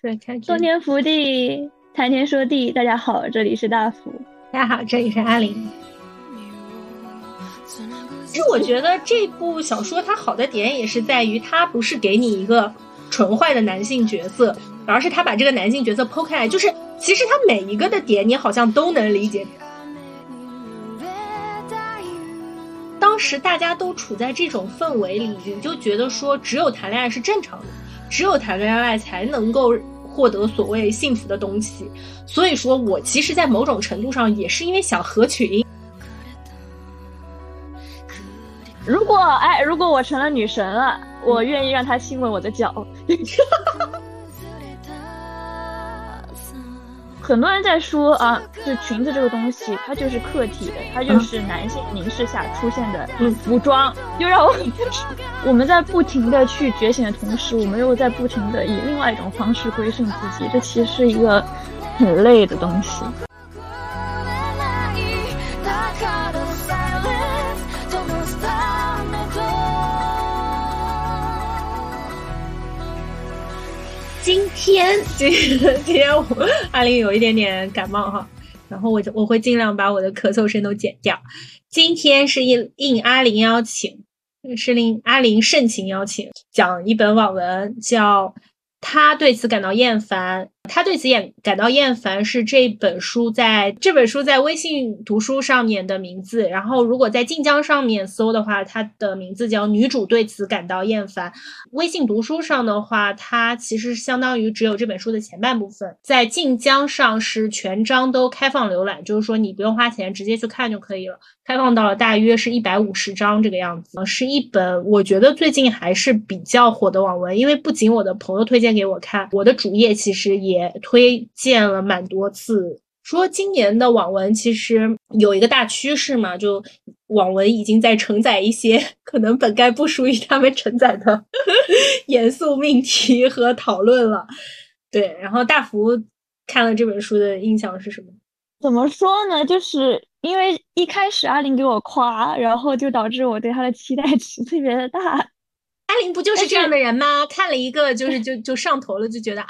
是开洞天福地，谈天说地。大家好，这里是大福。大家好，这里是阿林。其实我觉得这部小说它好的点也是在于，它不是给你一个纯坏的男性角色，而是他把这个男性角色剖开来，就是其实他每一个的点你好像都能理解。当时大家都处在这种氛围里，你就觉得说只有谈恋爱是正常的，只有谈恋爱才能够获得所谓幸福的东西。所以说我其实，在某种程度上也是因为想合群。如果哎，如果我成了女神了，我愿意让他亲吻我的脚。很多人在说啊，就裙子这个东西，它就是客体的，它就是男性凝视下出现的服装。就让我，我们在不停的去觉醒的同时，我们又在不停的以另外一种方式归顺自己，这其实是一个很累的东西。今天，今今天我阿林有一点点感冒哈，然后我就我会尽量把我的咳嗽声都剪掉。今天是应应阿林邀请，是令阿林盛情邀请，讲一本网文叫。他对此感到厌烦，他对此也感到厌烦是这本书在这本书在微信读书上面的名字。然后如果在晋江上面搜的话，它的名字叫女主对此感到厌烦。微信读书上的话，它其实相当于只有这本书的前半部分。在晋江上是全章都开放浏览，就是说你不用花钱，直接去看就可以了。开放到了大约是一百五十章这个样子，是一本我觉得最近还是比较火的网文。因为不仅我的朋友推荐。给我看，我的主页其实也推荐了蛮多次，说今年的网文其实有一个大趋势嘛，就网文已经在承载一些可能本该不属于他们承载的严肃命题和讨论了。对，然后大福看了这本书的印象是什么？怎么说呢？就是因为一开始阿林给我夸，然后就导致我对他的期待值特别的大。阿玲不就是这样的人吗？看了一个就是就就上头了，就觉得啊，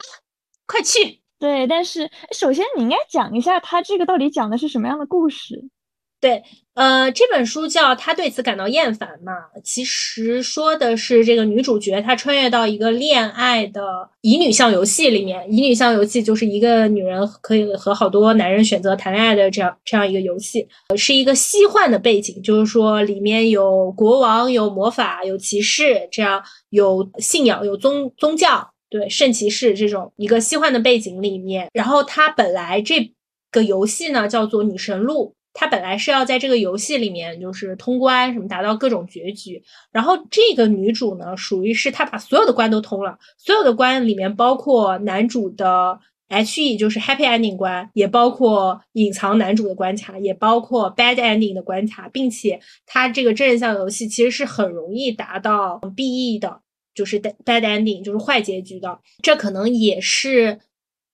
快去！对，但是首先你应该讲一下他这个到底讲的是什么样的故事。对，呃，这本书叫《他对此感到厌烦》嘛，其实说的是这个女主角她穿越到一个恋爱的乙女向游戏里面，乙女向游戏就是一个女人可以和好多男人选择谈恋爱的这样这样一个游戏，是一个西幻的背景，就是说里面有国王、有魔法、有骑士，这样有信仰、有宗宗教，对，圣骑士这种一个西幻的背景里面，然后它本来这个游戏呢叫做《女神路》。他本来是要在这个游戏里面就是通关什么达到各种结局，然后这个女主呢，属于是她把所有的关都通了，所有的关里面包括男主的 H E 就是 Happy Ending 关，也包括隐藏男主的关卡，也包括 Bad Ending 的关卡，并且它这个真人向游戏其实是很容易达到 B E 的，就是 Bad Ending 就是坏结局的，这可能也是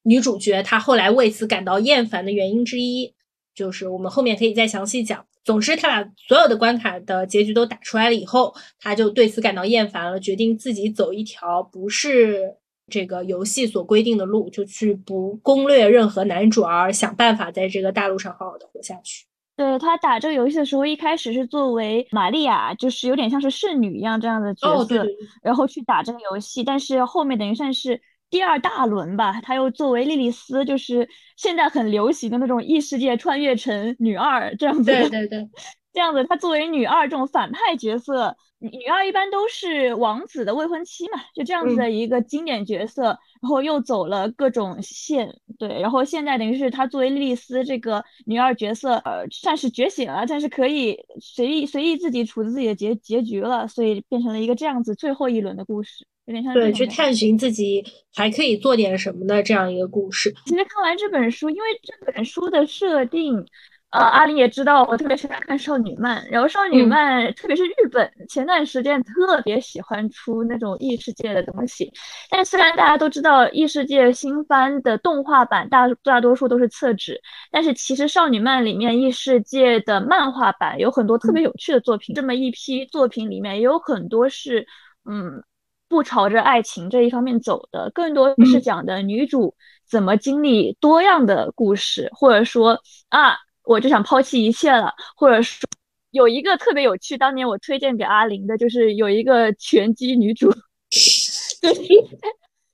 女主角她后来为此感到厌烦的原因之一。就是我们后面可以再详细讲。总之，她把所有的关卡的结局都打出来了以后，他就对此感到厌烦了，决定自己走一条不是这个游戏所规定的路，就去不攻略任何男主，而想办法在这个大陆上好好的活下去。对他打这个游戏的时候，一开始是作为玛利亚，就是有点像是圣女一样这样的角色，然后去打这个游戏，但是后面等于算是。第二大轮吧，他又作为莉莉丝，就是现在很流行的那种异世界穿越成女二这样子。对对对，这样子，她作为女二这种反派角色，女二一般都是王子的未婚妻嘛，就这样子的一个经典角色，然后又走了各种线，对，然后现在等于是她作为莉莉丝这个女二角色，呃，算是觉醒了，但是可以随意随意自己处置自己的结结局了，所以变成了一个这样子最后一轮的故事。有点像对，去探寻自己还可以做点什么的这样一个故事。其实看完这本书，因为这本书的设定，呃，阿林也知道，我特别喜欢看少女漫。然后少女漫，特别是日本，前段时间特别喜欢出那种异世界的东西。但虽然大家都知道异世界新番的动画版大大多数都是厕纸，但是其实少女漫里面异世界的漫画版有很多特别有趣的作品。这么一批作品里面也有很多是，嗯。不朝着爱情这一方面走的，更多是讲的女主怎么经历多样的故事，或者说啊，我就想抛弃一切了，或者说有一个特别有趣，当年我推荐给阿玲的，就是有一个拳击女主，对。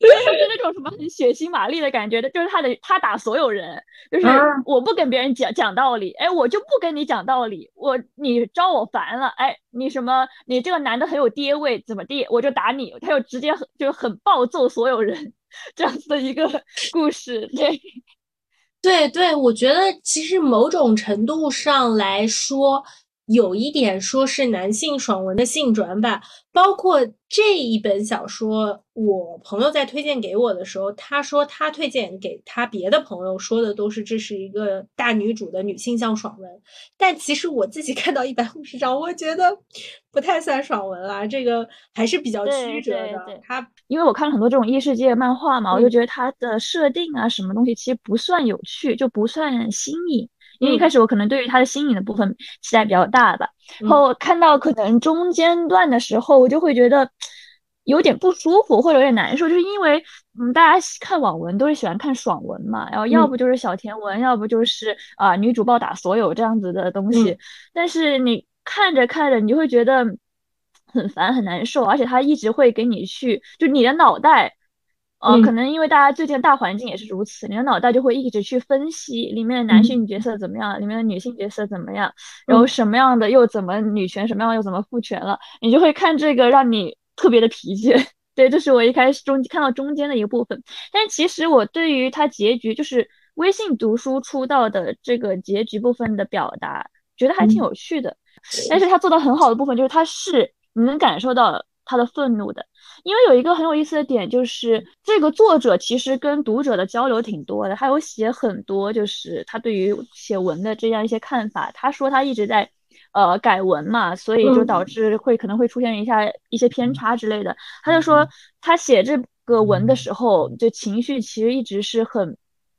就是那种什么很血腥玛丽的感觉的，就是她的她打所有人，就是我不跟别人讲讲道理，哎，我就不跟你讲道理，我你招我烦了，哎，你什么你这个男的很有爹味，怎么地，我就打你，他就直接很就很暴揍所有人，这样子的一个故事，对，对对，我觉得其实某种程度上来说。有一点说是男性爽文的性转版，包括这一本小说，我朋友在推荐给我的时候，他说他推荐给他别的朋友说的都是这是一个大女主的女性向爽文，但其实我自己看到一百五十章，我觉得不太算爽文啦，这个还是比较曲折的。他因为我看了很多这种异世界漫画嘛，我就觉得它的设定啊，什么东西其实不算有趣，就不算新颖。因为一开始我可能对于他的新颖的部分期待比较大吧，然后看到可能中间段的时候，我就会觉得有点不舒服或者有点难受，就是因为嗯，大家看网文都是喜欢看爽文嘛，然后要不就是小甜文，要不就是啊女主暴打所有这样子的东西，但是你看着看着，你就会觉得很烦很难受，而且他一直会给你去，就你的脑袋。呃，可能因为大家最近大环境也是如此，你的脑袋就会一直去分析里面的男性角色怎么样，里面的女性角色怎么样，然后什么样的又怎么女权，什么样又怎么父权了，你就会看这个让你特别的疲倦。对，这是我一开始中看到中间的一个部分。但其实我对于他结局，就是微信读书出道的这个结局部分的表达，觉得还挺有趣的。但是他做到很好的部分就是他是你能感受到他的愤怒的。因为有一个很有意思的点，就是这个作者其实跟读者的交流挺多的，他有写很多，就是他对于写文的这样一些看法。他说他一直在，呃，改文嘛，所以就导致会可能会出现一下一些偏差之类的。他就说他写这个文的时候，就情绪其实一直是很，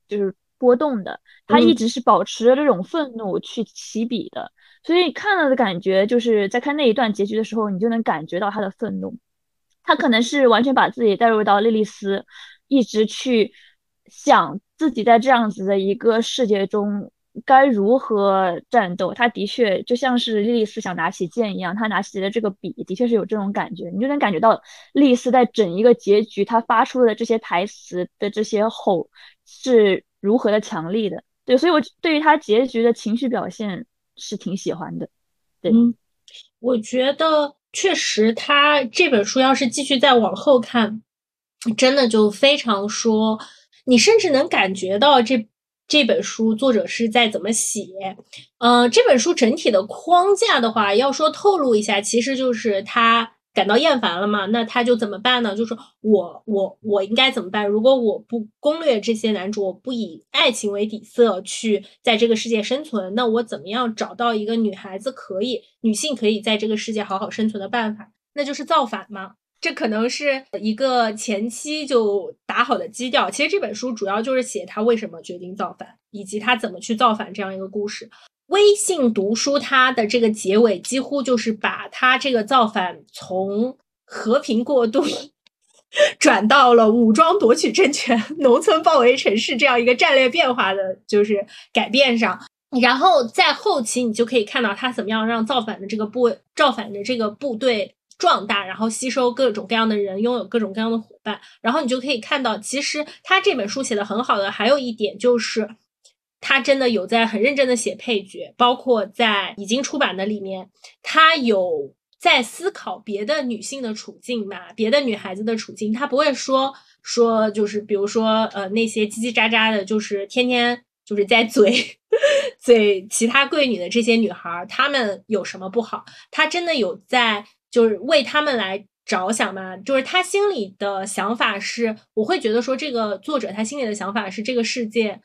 就是波动的，他一直是保持着这种愤怒去起笔的，所以看了的感觉就是在看那一段结局的时候，你就能感觉到他的愤怒。他可能是完全把自己带入到莉莉丝，一直去想自己在这样子的一个世界中该如何战斗。他的确就像是莉莉丝想拿起剑一样，他拿起的这个笔的确是有这种感觉，你就能感觉到莉莉丝在整一个结局，他发出的这些台词的这些吼是如何的强力的。对，所以我对于他结局的情绪表现是挺喜欢的。对，我觉得。确实，他这本书要是继续再往后看，真的就非常说，你甚至能感觉到这这本书作者是在怎么写。嗯，这本书整体的框架的话，要说透露一下，其实就是他。感到厌烦了嘛？那他就怎么办呢？就是我我我应该怎么办？如果我不攻略这些男主，我不以爱情为底色去在这个世界生存，那我怎么样找到一个女孩子可以女性可以在这个世界好好生存的办法？那就是造反嘛。这可能是一个前期就打好的基调。其实这本书主要就是写他为什么决定造反，以及他怎么去造反这样一个故事。微信读书，它的这个结尾几乎就是把它这个造反从和平过渡转到了武装夺取政权、农村包围城市这样一个战略变化的，就是改变上。然后在后期，你就可以看到他怎么样让造反的这个部造反的这个部队壮大，然后吸收各种各样的人，拥有各种各样的伙伴。然后你就可以看到，其实他这本书写的很好的，还有一点就是。他真的有在很认真的写配角，包括在已经出版的里面，他有在思考别的女性的处境嘛，别的女孩子的处境，他不会说说就是比如说呃那些叽叽喳喳的，就是天天就是在嘴 嘴其他贵女的这些女孩，她们有什么不好？他真的有在就是为他们来着想嘛，就是他心里的想法是，我会觉得说这个作者他心里的想法是这个世界。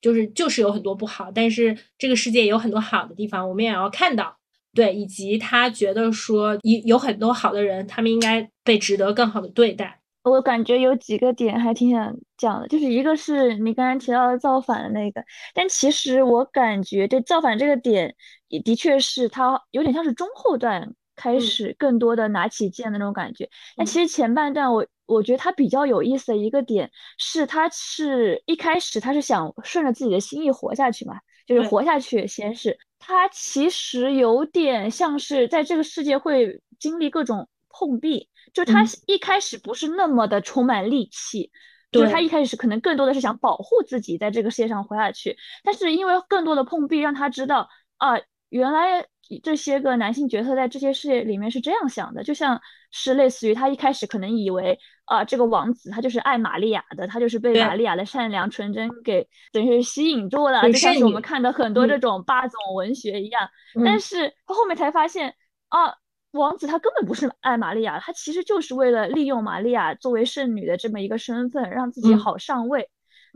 就是就是有很多不好，但是这个世界也有很多好的地方，我们也要看到。对，以及他觉得说有有很多好的人，他们应该被值得更好的对待。我感觉有几个点还挺想讲的，就是一个是你刚才提到的造反的那个，但其实我感觉这造反这个点也的确是他有点像是中后段开始更多的拿起剑的那种感觉。那其实前半段我我觉得他比较有意思的一个点是，他是一开始他是想顺着自己的心意活下去嘛，就是活下去。先是他其实有点像是在这个世界会经历各种碰壁，就他一开始不是那么的充满戾气，就是他一开始可能更多的是想保护自己在这个世界上活下去，但是因为更多的碰壁，让他知道啊，原来。这些个男性角色在这些世界里面是这样想的，就像是类似于他一开始可能以为啊，这个王子他就是爱玛利亚的，他就是被玛利亚的善良纯真给等于是吸引住了，就像是我们看的很多这种霸总文学一样。但是他后面才发现啊，王子他根本不是爱玛利亚，他其实就是为了利用玛利亚作为圣女的这么一个身份，让自己好上位。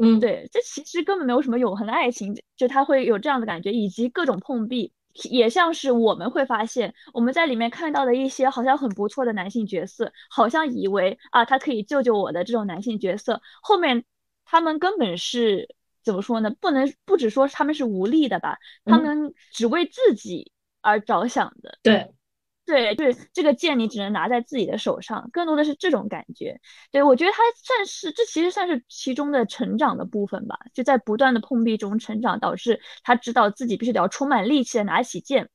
嗯，对，这其实根本没有什么永恒的爱情，就他会有这样的感觉，以及各种碰壁。也像是我们会发现，我们在里面看到的一些好像很不错的男性角色，好像以为啊，他可以救救我的这种男性角色，后面他们根本是怎么说呢？不能不只说他们是无力的吧，他们只为自己而着想的。对。对，就是这个剑，你只能拿在自己的手上，更多的是这种感觉。对我觉得他算是，这其实算是其中的成长的部分吧，就在不断的碰壁中成长，导致他知道自己必须得要充满力气的拿起剑，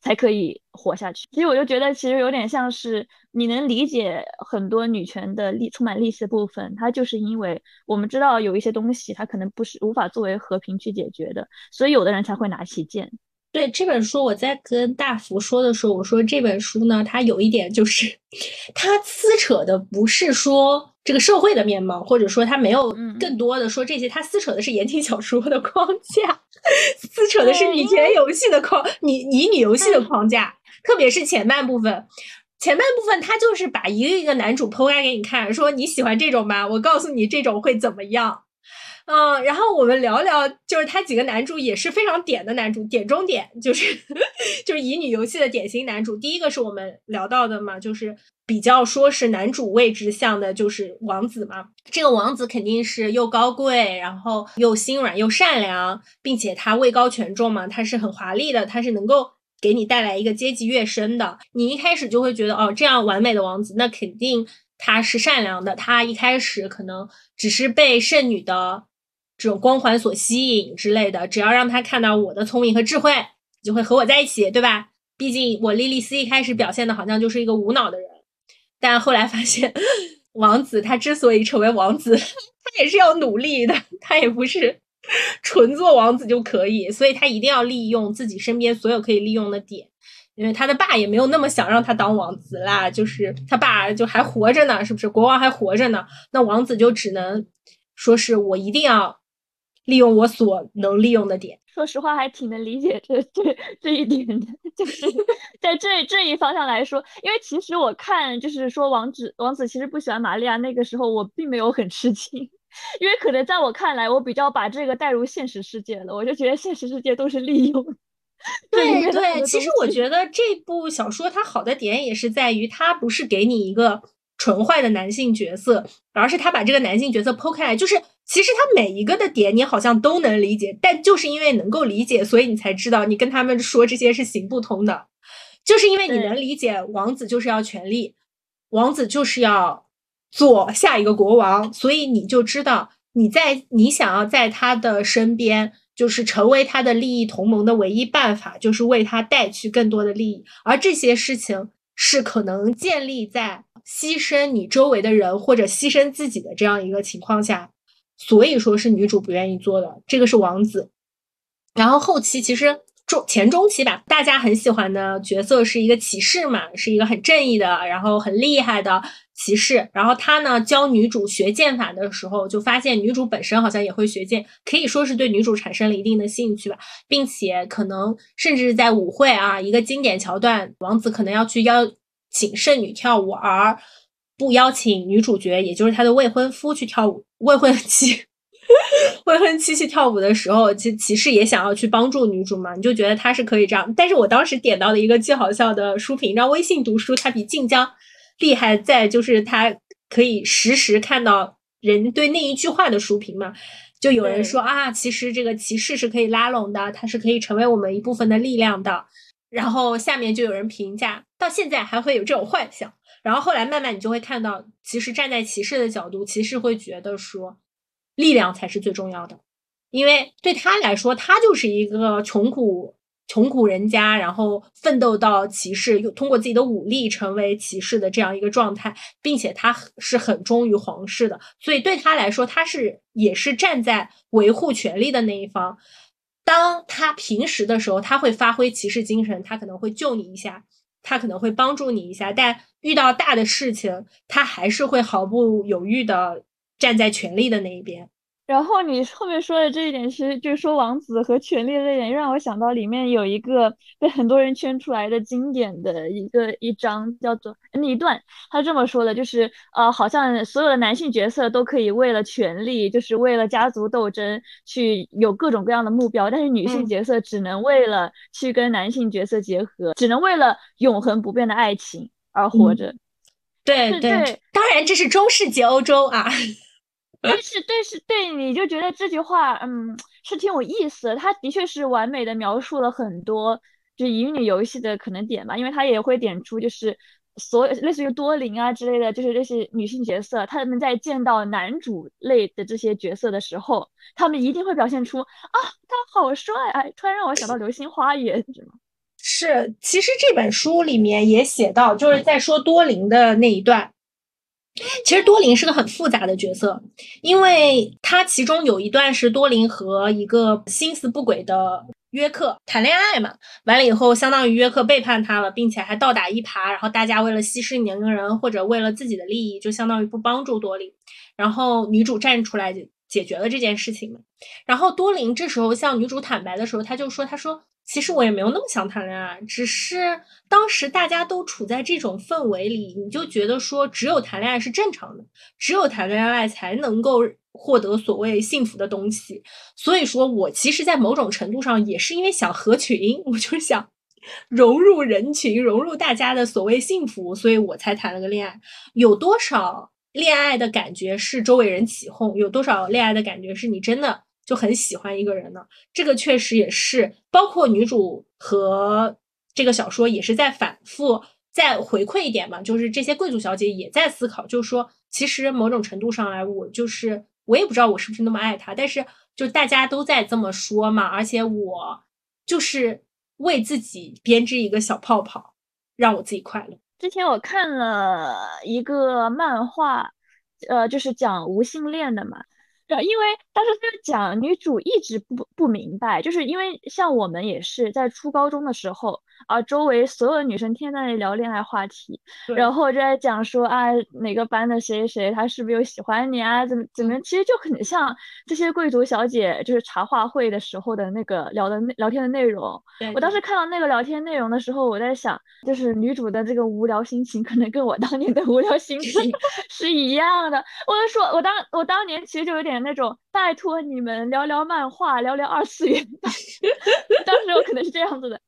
才可以活下去。其实我就觉得，其实有点像是你能理解很多女权的力充满力气的部分，它就是因为我们知道有一些东西，它可能不是无法作为和平去解决的，所以有的人才会拿起剑。对这本书，我在跟大福说的时候，我说这本书呢，它有一点就是，它撕扯的不是说这个社会的面貌，或者说它没有更多的说这些，它撕扯的是言情小说的框架，撕扯的是女权游戏的框，你乙女游戏的框架，特别是前半部分，前半部分它就是把一个一个男主剖开给你看，说你喜欢这种吗？我告诉你这种会怎么样。嗯，然后我们聊聊，就是他几个男主也是非常点的男主，点中点，就是 就是乙女游戏的典型男主。第一个是我们聊到的嘛，就是比较说是男主位置像的，就是王子嘛。这个王子肯定是又高贵，然后又心软又善良，并且他位高权重嘛，他是很华丽的，他是能够给你带来一个阶级跃升的。你一开始就会觉得，哦，这样完美的王子，那肯定他是善良的。他一开始可能只是被圣女的。这种光环所吸引之类的，只要让他看到我的聪明和智慧，就会和我在一起，对吧？毕竟我莉莉丝一开始表现的好像就是一个无脑的人，但后来发现，王子他之所以成为王子，他也是要努力的，他也不是纯做王子就可以，所以他一定要利用自己身边所有可以利用的点，因为他的爸也没有那么想让他当王子啦，就是他爸就还活着呢，是不是？国王还活着呢，那王子就只能说是我一定要。利用我所能利用的点，说实话还挺能理解这这这一点的，就是 在这这一方向来说，因为其实我看就是说王子王子其实不喜欢玛利亚，那个时候我并没有很吃惊，因为可能在我看来，我比较把这个带入现实世界了，我就觉得现实世界都是利用。对对，其实我觉得这部小说它好的点也是在于它不是给你一个。纯坏的男性角色，而是他把这个男性角色剖开来，就是其实他每一个的点你好像都能理解，但就是因为能够理解，所以你才知道你跟他们说这些是行不通的，就是因为你能理解王子就是要权力，王子就是要做下一个国王，所以你就知道你在你想要在他的身边，就是成为他的利益同盟的唯一办法，就是为他带去更多的利益，而这些事情是可能建立在。牺牲你周围的人或者牺牲自己的这样一个情况下，所以说是女主不愿意做的。这个是王子，然后后期其实中前中期吧，大家很喜欢的角色是一个骑士嘛，是一个很正义的，然后很厉害的骑士。然后他呢教女主学剑法的时候，就发现女主本身好像也会学剑，可以说是对女主产生了一定的兴趣吧，并且可能甚至在舞会啊一个经典桥段，王子可能要去邀。请圣女跳舞，而不邀请女主角，也就是她的未婚夫去跳舞。未婚妻，未婚妻去跳舞的时候，其骑士也想要去帮助女主嘛？你就觉得他是可以这样。但是我当时点到了一个既好笑的书评，让微信读书，它比晋江厉害在就是它可以实时看到人对那一句话的书评嘛？就有人说啊，其实这个骑士是可以拉拢的，它是可以成为我们一部分的力量的。然后下面就有人评价，到现在还会有这种幻想。然后后来慢慢你就会看到，其实站在骑士的角度，骑士会觉得说，力量才是最重要的，因为对他来说，他就是一个穷苦穷苦人家，然后奋斗到骑士，又通过自己的武力成为骑士的这样一个状态，并且他是很忠于皇室的，所以对他来说，他是也是站在维护权力的那一方。当他平时的时候，他会发挥骑士精神，他可能会救你一下。他可能会帮助你一下，但遇到大的事情，他还是会毫不犹豫的站在权力的那一边。然后你后面说的这一点，其实就是说王子和权力这一点，让我想到里面有一个被很多人圈出来的经典的一个一章，叫做那一段，他这么说的，就是呃，好像所有的男性角色都可以为了权力，就是为了家族斗争去有各种各样的目标，但是女性角色只能为了去跟男性角色结合，只能为了永恒不变的爱情而活着。对对，当然这是中世纪欧洲啊。但是，对，是对，你就觉得这句话，嗯，是挺有意思的。他的确是完美的描述了很多就是乙女游戏的可能点吧，因为他也会点出，就是所有类似于多林啊之类的，就是这些女性角色，他们在见到男主类的这些角色的时候，他们一定会表现出啊，他好帅啊！突然让我想到《流星花园》，你知道吗？是，其实这本书里面也写到，就是在说多林的那一段。其实多林是个很复杂的角色，因为他其中有一段是多林和一个心思不轨的约克谈恋爱嘛，完了以后相当于约克背叛他了，并且还倒打一耙，然后大家为了息事宁人或者为了自己的利益，就相当于不帮助多林，然后女主站出来解决了这件事情嘛，然后多林这时候向女主坦白的时候，他就说，他说。其实我也没有那么想谈恋爱，只是当时大家都处在这种氛围里，你就觉得说只有谈恋爱是正常的，只有谈恋爱才能够获得所谓幸福的东西。所以说我其实，在某种程度上也是因为想合群，我就想融入人群，融入大家的所谓幸福，所以我才谈了个恋爱。有多少恋爱的感觉是周围人起哄？有多少恋爱的感觉是你真的？就很喜欢一个人呢，这个确实也是，包括女主和这个小说也是在反复再回馈一点嘛，就是这些贵族小姐也在思考，就是说，其实某种程度上来，我就是我也不知道我是不是那么爱他，但是就大家都在这么说嘛，而且我就是为自己编织一个小泡泡，让我自己快乐。之前我看了一个漫画，呃，就是讲无性恋的嘛。对因为当时他就讲女主一直不不明白，就是因为像我们也是在初高中的时候。啊，周围所有的女生天天在那里聊恋爱话题，然后就在讲说啊，哪个班的谁谁他是不是又喜欢你啊？怎么怎么？其实就很像这些贵族小姐就是茶话会的时候的那个聊的聊天的内容。我当时看到那个聊天内容的时候，我在想，就是女主的这个无聊心情，可能跟我当年的无聊心情 是一样的。我就说，我当我当年其实就有点那种，拜托你们聊聊漫画，聊聊二次元。当时我可能是这样子的。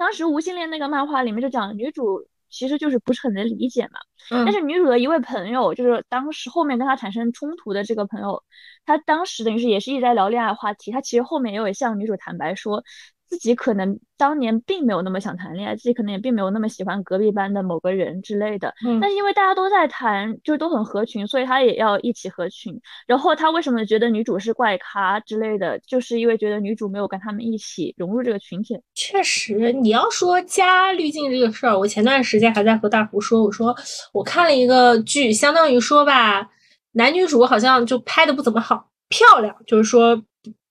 当时无性恋那个漫画里面就讲女主其实就是不是很能理解嘛，但是女主的一位朋友就是当时后面跟她产生冲突的这个朋友，他当时等于是也是一直在聊恋爱话题，他其实后面也有向女主坦白说。自己可能当年并没有那么想谈恋爱，自己可能也并没有那么喜欢隔壁班的某个人之类的。嗯，但是因为大家都在谈，就是都很合群，所以他也要一起合群。然后他为什么觉得女主是怪咖之类的，就是因为觉得女主没有跟他们一起融入这个群体。确实，你要说加滤镜这个事儿，我前段时间还在和大胡说，我说我看了一个剧，相当于说吧，男女主好像就拍的不怎么好，漂亮，就是说，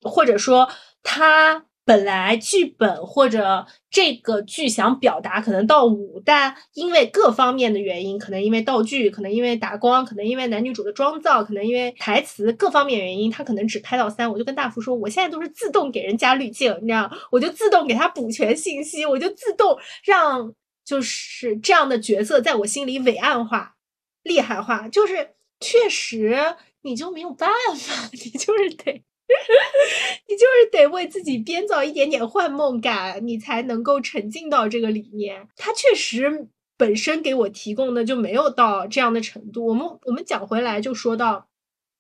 或者说他。本来剧本或者这个剧想表达可能到五，但因为各方面的原因，可能因为道具，可能因为打光，可能因为男女主的妆造，可能因为台词各方面原因，他可能只拍到三。我就跟大福说，我现在都是自动给人加滤镜，你知道，我就自动给他补全信息，我就自动让就是这样的角色在我心里伟岸化、厉害化。就是确实你就没有办法，你就是得。你就是得为自己编造一点点幻梦感，你才能够沉浸到这个里面。它确实本身给我提供的就没有到这样的程度。我们我们讲回来，就说到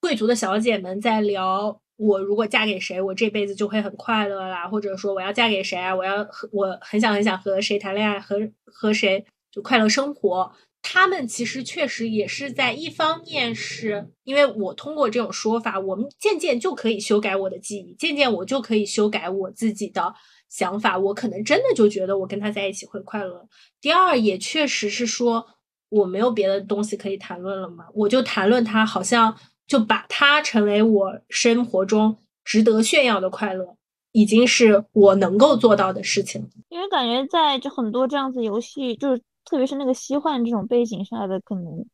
贵族的小姐们在聊我如果嫁给谁，我这辈子就会很快乐啦，或者说我要嫁给谁啊，我要和我很想很想和谁谈恋爱，和和谁就快乐生活。他们其实确实也是在一方面，是因为我通过这种说法，我们渐渐就可以修改我的记忆，渐渐我就可以修改我自己的想法，我可能真的就觉得我跟他在一起会快乐。第二，也确实是说我没有别的东西可以谈论了嘛，我就谈论他，好像。就把它成为我生活中值得炫耀的快乐，已经是我能够做到的事情。因为感觉在就很多这样子游戏，就是特别是那个西幻这种背景下的，可能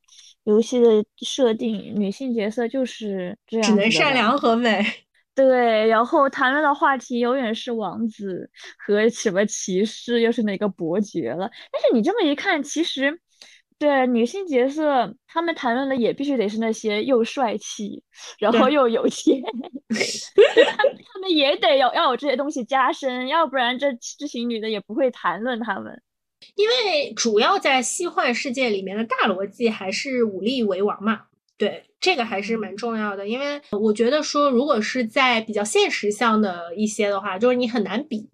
游戏的设定，女性角色就是这样，只能善良和美。对，然后谈论的话题永远是王子和什么骑士，又是哪个伯爵了。但是你这么一看，其实。对女性角色，他们谈论的也必须得是那些又帅气，然后又有钱，他们他们也得有要有这些东西加深，要不然这这群女的也不会谈论他们。因为主要在西幻世界里面的大逻辑还是武力为王嘛，对这个还是蛮重要的。因为我觉得说，如果是在比较现实向的一些的话，就是你很难比，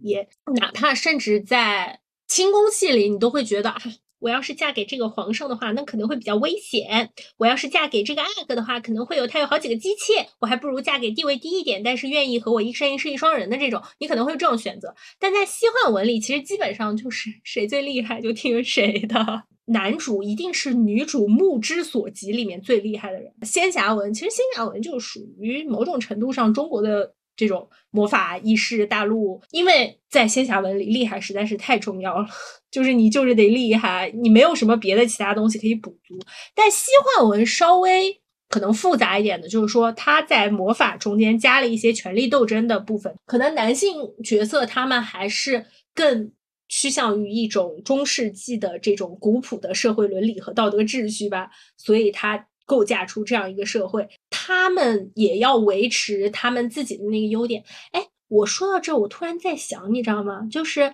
哪怕甚至在轻功戏里，你都会觉得啊。我要是嫁给这个皇上的话，那可能会比较危险。我要是嫁给这个阿哥的话，可能会有他有好几个姬妾，我还不如嫁给地位低一点，但是愿意和我一生一世一双人的这种。你可能会有这种选择。但在西幻文里，其实基本上就是谁最厉害就听谁的。男主一定是女主目之所及里面最厉害的人。仙侠文其实仙侠文就属于某种程度上中国的这种魔法意识大陆，因为在仙侠文里厉害实在是太重要了。就是你就是得厉害，你没有什么别的其他东西可以补足。但西幻文稍微可能复杂一点的，就是说他在魔法中间加了一些权力斗争的部分。可能男性角色他们还是更趋向于一种中世纪的这种古朴的社会伦理和道德秩序吧，所以他构架出这样一个社会，他们也要维持他们自己的那个优点。哎，我说到这，我突然在想，你知道吗？就是。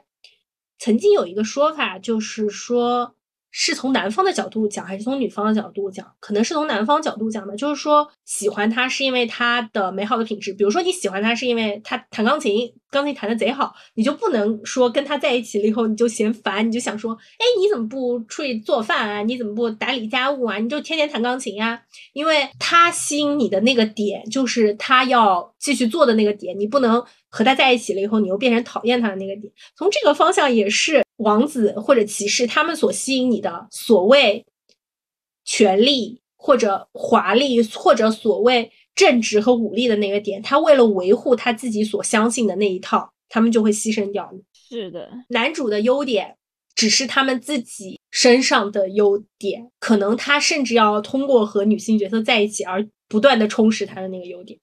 曾经有一个说法，就是说。是从男方的角度讲，还是从女方的角度讲？可能是从男方角度讲的，就是说喜欢他是因为他的美好的品质。比如说你喜欢他是因为他弹钢琴，钢琴弹的贼好，你就不能说跟他在一起了以后你就嫌烦，你就想说，哎，你怎么不出去做饭啊？你怎么不打理家务啊？你就天天弹钢琴呀？因为他吸引你的那个点，就是他要继续做的那个点，你不能和他在一起了以后，你又变成讨厌他的那个点。从这个方向也是。王子或者骑士，他们所吸引你的所谓权力或者华丽或者所谓正直和武力的那个点，他为了维护他自己所相信的那一套，他们就会牺牲掉。是的，男主的优点只是他们自己身上的优点，可能他甚至要通过和女性角色在一起而不断的充实他的那个优点。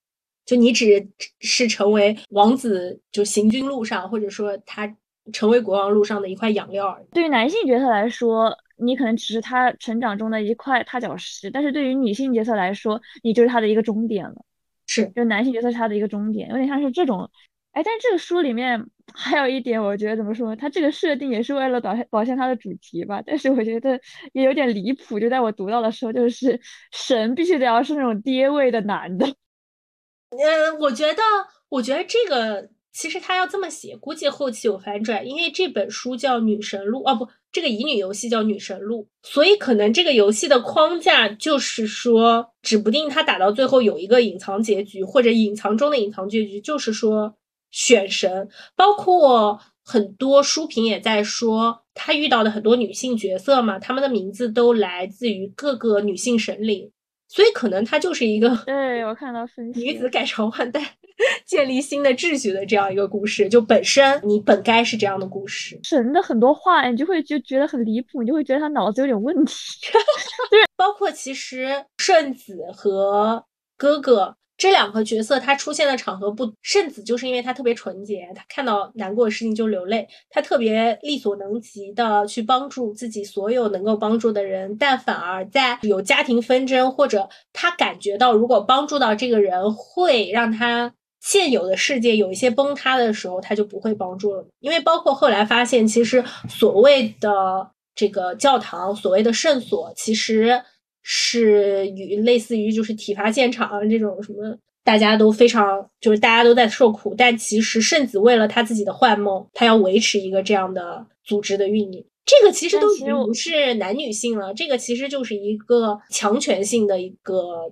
就你只是成为王子，就行军路上，或者说他。成为国王路上的一块养料而已。对于男性角色来说，你可能只是他成长中的一块踏脚石；但是对于女性角色来说，你就是他的一个终点了。是，就男性角色是他的一个终点，有点像是这种。哎，但这个书里面还有一点，我觉得怎么说，他这个设定也是为了表现表现他的主题吧。但是我觉得也有点离谱，就在我读到的时候，就是神必须得要是那种爹味的男的。呃，我觉得，我觉得这个。其实他要这么写，估计后期有反转，因为这本书叫《女神录》，哦不，这个乙女游戏叫《女神录》，所以可能这个游戏的框架就是说，指不定他打到最后有一个隐藏结局，或者隐藏中的隐藏结局，就是说选神。包括很多书评也在说，他遇到的很多女性角色嘛，他们的名字都来自于各个女性神灵，所以可能他就是一个，对我看到分析，女子改朝换代。建立新的秩序的这样一个故事，就本身你本该是这样的故事。神的很多话，你就会就觉得很离谱，你就会觉得他脑子有点问题。对，包括其实顺子和哥哥这两个角色，他出现的场合不，圣子就是因为他特别纯洁，他看到难过的事情就流泪，他特别力所能及的去帮助自己所有能够帮助的人，但反而在有家庭纷争或者他感觉到如果帮助到这个人会让他。现有的世界有一些崩塌的时候，他就不会帮助了，因为包括后来发现，其实所谓的这个教堂，所谓的圣所，其实是与类似于就是体罚现场这种什么大家都非常就是大家都在受苦，但其实圣子为了他自己的幻梦，他要维持一个这样的组织的运营。这个其实都已经不是男女性了，这个其实就是一个强权性的一个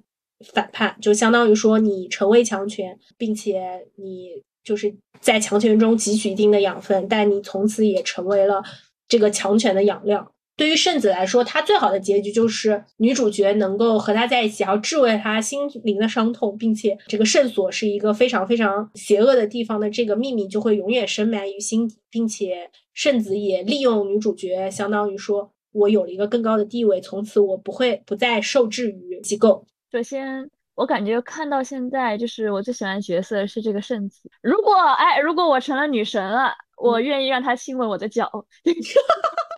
反叛，就相当于说你成为强权，并且你就是在强权中汲取一定的养分，但你从此也成为了这个强权的养料。对于圣子来说，他最好的结局就是女主角能够和他在一起，然后治愈他心灵的伤痛，并且这个圣所是一个非常非常邪恶的地方的这个秘密就会永远深埋于心底，并且圣子也利用女主角，相当于说我有了一个更高的地位，从此我不会不再受制于机构。首先，我感觉看到现在，就是我最喜欢的角色是这个圣子。如果哎，如果我成了女神了，我愿意让他亲吻我的脚。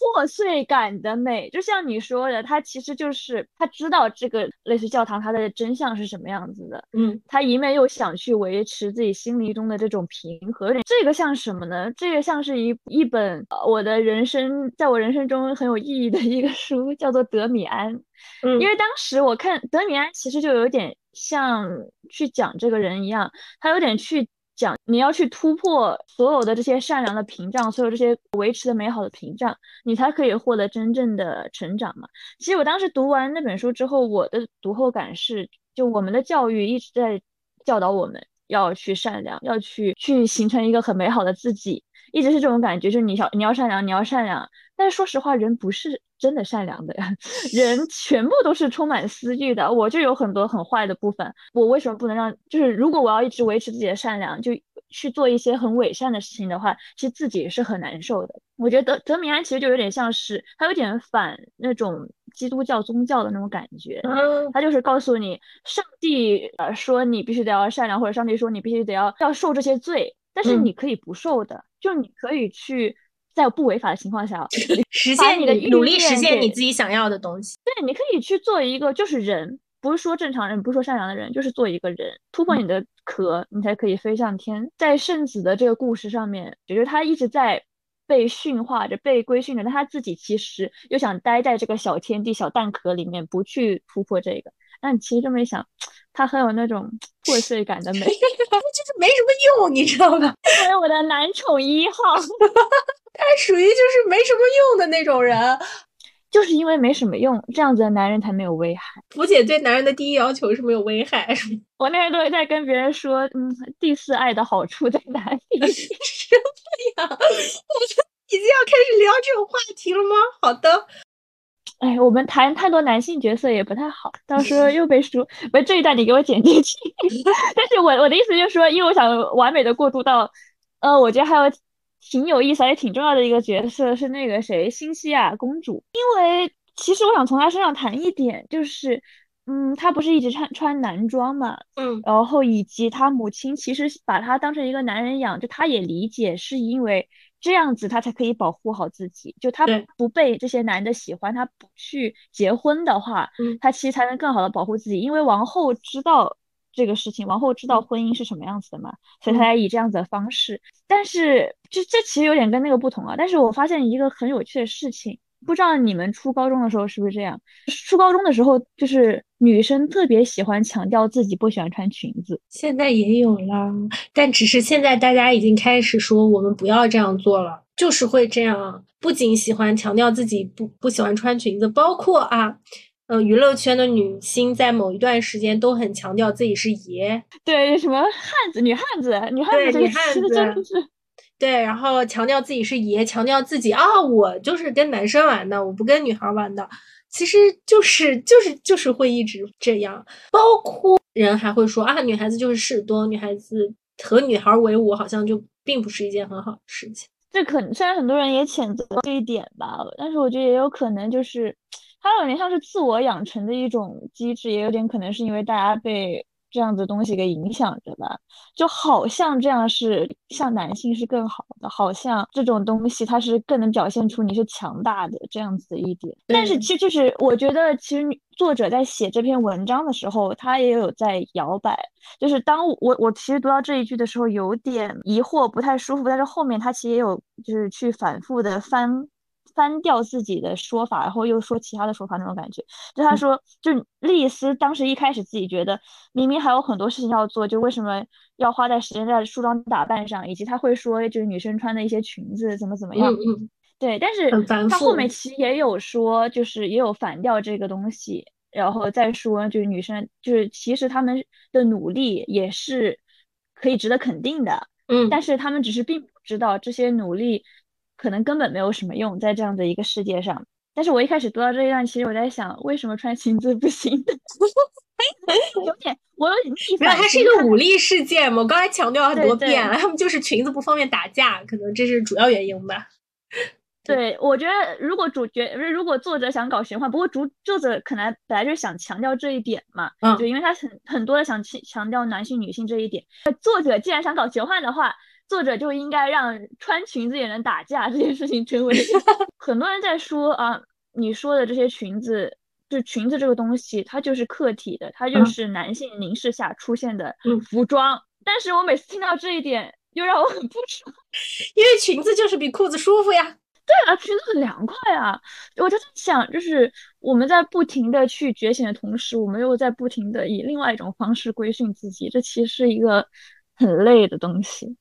破碎感的美，就像你说的，他其实就是他知道这个类似教堂它的真相是什么样子的，嗯，他一面又想去维持自己心灵中的这种平和，这个像什么呢？这个像是一一本我的人生，在我人生中很有意义的一个书，叫做《德米安》，嗯，因为当时我看德米安，其实就有点像去讲这个人一样，他有点去。讲你要去突破所有的这些善良的屏障，所有这些维持的美好的屏障，你才可以获得真正的成长嘛。其实我当时读完那本书之后，我的读后感是，就我们的教育一直在教导我们要去善良，要去去形成一个很美好的自己，一直是这种感觉，就是你要你要善良，你要善良。但是说实话，人不是真的善良的呀，人全部都是充满私欲的。我就有很多很坏的部分，我为什么不能让？就是如果我要一直维持自己的善良，就去做一些很伪善的事情的话，其实自己是很难受的。我觉得德德米安其实就有点像是，他有点反那种基督教宗教的那种感觉。嗯，他就是告诉你，上帝呃说你必须得要善良，或者上帝说你必须得要要受这些罪，但是你可以不受的，就你可以去。在不违法的情况下，实现你的努力，实现你自己想要的东西。对，你可以去做一个就是人，不是说正常人，不是说善良的人，就是做一个人，突破你的壳，你才可以飞上天。在圣子的这个故事上面，也就是他一直在被驯化着、被规训着，但他自己其实又想待在这个小天地、小蛋壳里面，不去突破这个。但其实这么一想，他很有那种 破碎感的美，就是没什么用，你知道吧？作为我的男宠一号。他属于就是没什么用的那种人，就是因为没什么用，这样子的男人才没有危害。福姐对男人的第一要求是没有危害。我那天都在跟别人说，嗯，第四爱的好处在哪里？什么呀？我们已经要开始聊这种话题了吗？好的。哎，我们谈太多男性角色也不太好，到时候 又被说。不是，这一段你给我剪进去。但是我我的意思就是说，因为我想完美的过渡到，呃，我觉得还有。挺有意思，也挺重要的一个角色是那个谁，新西亚公主。因为其实我想从她身上谈一点，就是，嗯，她不是一直穿穿男装嘛，嗯，然后以及她母亲其实把她当成一个男人养，就她也理解是因为这样子她才可以保护好自己，就她不被这些男的喜欢，她不去结婚的话，嗯，她其实才能更好的保护自己，因为王后知道。这个事情，王后知道婚姻是什么样子的嘛，所以她才以这样子的方式。但是，这这其实有点跟那个不同啊。但是我发现一个很有趣的事情，不知道你们初高中的时候是不是这样？初高中的时候，就是女生特别喜欢强调自己不喜欢穿裙子。现在也有啦，但只是现在大家已经开始说我们不要这样做了，就是会这样。不仅喜欢强调自己不不喜欢穿裙子，包括啊。呃，娱乐圈的女星在某一段时间都很强调自己是爷，对，什么汉子、女汉子、女汉子，女汉子，真的是，对，然后强调自己是爷，强调自己啊，我就是跟男生玩的，我不跟女孩玩的，其实就是就是就是会一直这样，包括人还会说啊，女孩子就是事多，女孩子和女孩为伍好像就并不是一件很好的事情。这可虽然很多人也谴责这一点吧，但是我觉得也有可能就是。它有点像是自我养成的一种机制，也有点可能是因为大家被这样子东西给影响着吧。就好像这样是像男性是更好的，好像这种东西它是更能表现出你是强大的这样子的一点。但是其实就是我觉得，其实作者在写这篇文章的时候，他也有在摇摆。就是当我我其实读到这一句的时候，有点疑惑，不太舒服。但是后面他其实也有就是去反复的翻。翻掉自己的说法，然后又说其他的说法那种感觉。就他说，就莉莉丝当时一开始自己觉得明明还有很多事情要做，就为什么要花在时间在梳妆打扮上，以及他会说就是女生穿的一些裙子怎么怎么样。对，但是他后面其实也有说，就是也有反掉这个东西，然后再说就是女生就是其实他们的努力也是可以值得肯定的。嗯，但是他们只是并不知道这些努力可能根本没有什么用，在这样的一个世界上。但是我一开始读到这一段，其实我在想，为什么穿裙子不行？有点，我有点逆反。它是一个武力事件嘛，我刚才强调很多遍了，他们就是裙子不方便打架，可能这是主要原因吧。对，我觉得如果主角不是如果作者想搞玄幻，不过主作者可能本来就是想强调这一点嘛，嗯，就因为他很很多的想强强调男性女性这一点。作者既然想搞玄幻的话，作者就应该让穿裙子也能打架这件事情成为。很多人在说啊，你说的这些裙子，就裙子这个东西，它就是客体的，它就是男性凝视下出现的服装。但是我每次听到这一点，又让我很不爽，因为裙子就是比裤子舒服呀。对啊，裙子很凉快啊！我就在想，就是我们在不停的去觉醒的同时，我们又在不停的以另外一种方式规训自己，这其实是一个很累的东西。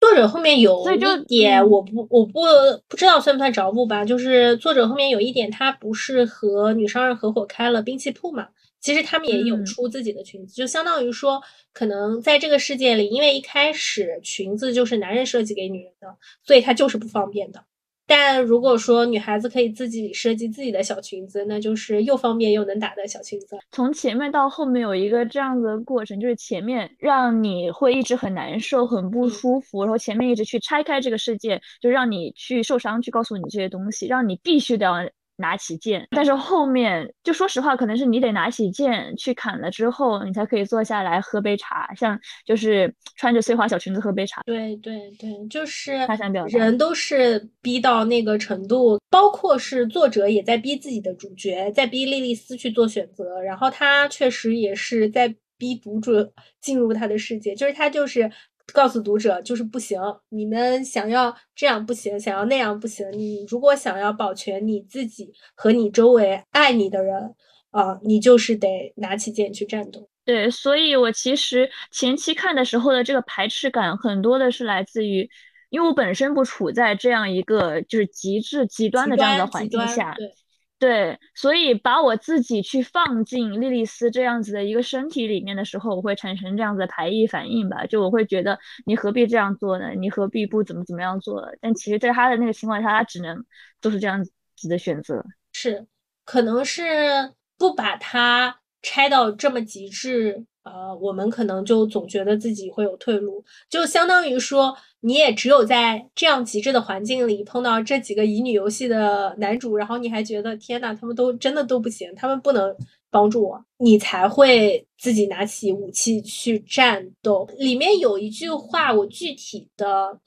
作者后面有一点，我不我不不知道算不算着步吧？就是作者后面有一点，他不是和女商人合伙开了兵器铺嘛？其实他们也有出自己的裙子，就相当于说，可能在这个世界里，因为一开始裙子就是男人设计给女人的，所以它就是不方便的。但如果说女孩子可以自己设计自己的小裙子，那就是又方便又能打的小裙子。从前面到后面有一个这样子的过程，就是前面让你会一直很难受、很不舒服，然后前面一直去拆开这个世界，就让你去受伤，去告诉你这些东西，让你必须得要。拿起剑，但是后面就说实话，可能是你得拿起剑去砍了之后，你才可以坐下来喝杯茶，像就是穿着碎花小裙子喝杯茶。对对对，就是他想表达，人都是逼到那个程度，包括是作者也在逼自己的主角，在逼莉莉丝去做选择，然后他确实也是在逼读者进入他的世界，就是他就是。告诉读者就是不行，你们想要这样不行，想要那样不行。你如果想要保全你自己和你周围爱你的人啊，你就是得拿起剑去战斗。对，所以我其实前期看的时候的这个排斥感，很多的是来自于，因为我本身不处在这样一个就是极致极端的这样的环境下。对，对所以把我自己去放进莉莉丝这样子的一个身体里面的时候，我会产生这样子的排异反应吧？就我会觉得你何必这样做呢？你何必不怎么怎么样做？但其实，在他的那个情况下，他只能都是这样子的选择。是，可能是不把它拆到这么极致。呃，我们可能就总觉得自己会有退路，就相当于说，你也只有在这样极致的环境里碰到这几个乙女游戏的男主，然后你还觉得天呐，他们都真的都不行，他们不能帮助我，你才会自己拿起武器去战斗。里面有一句话，我具体的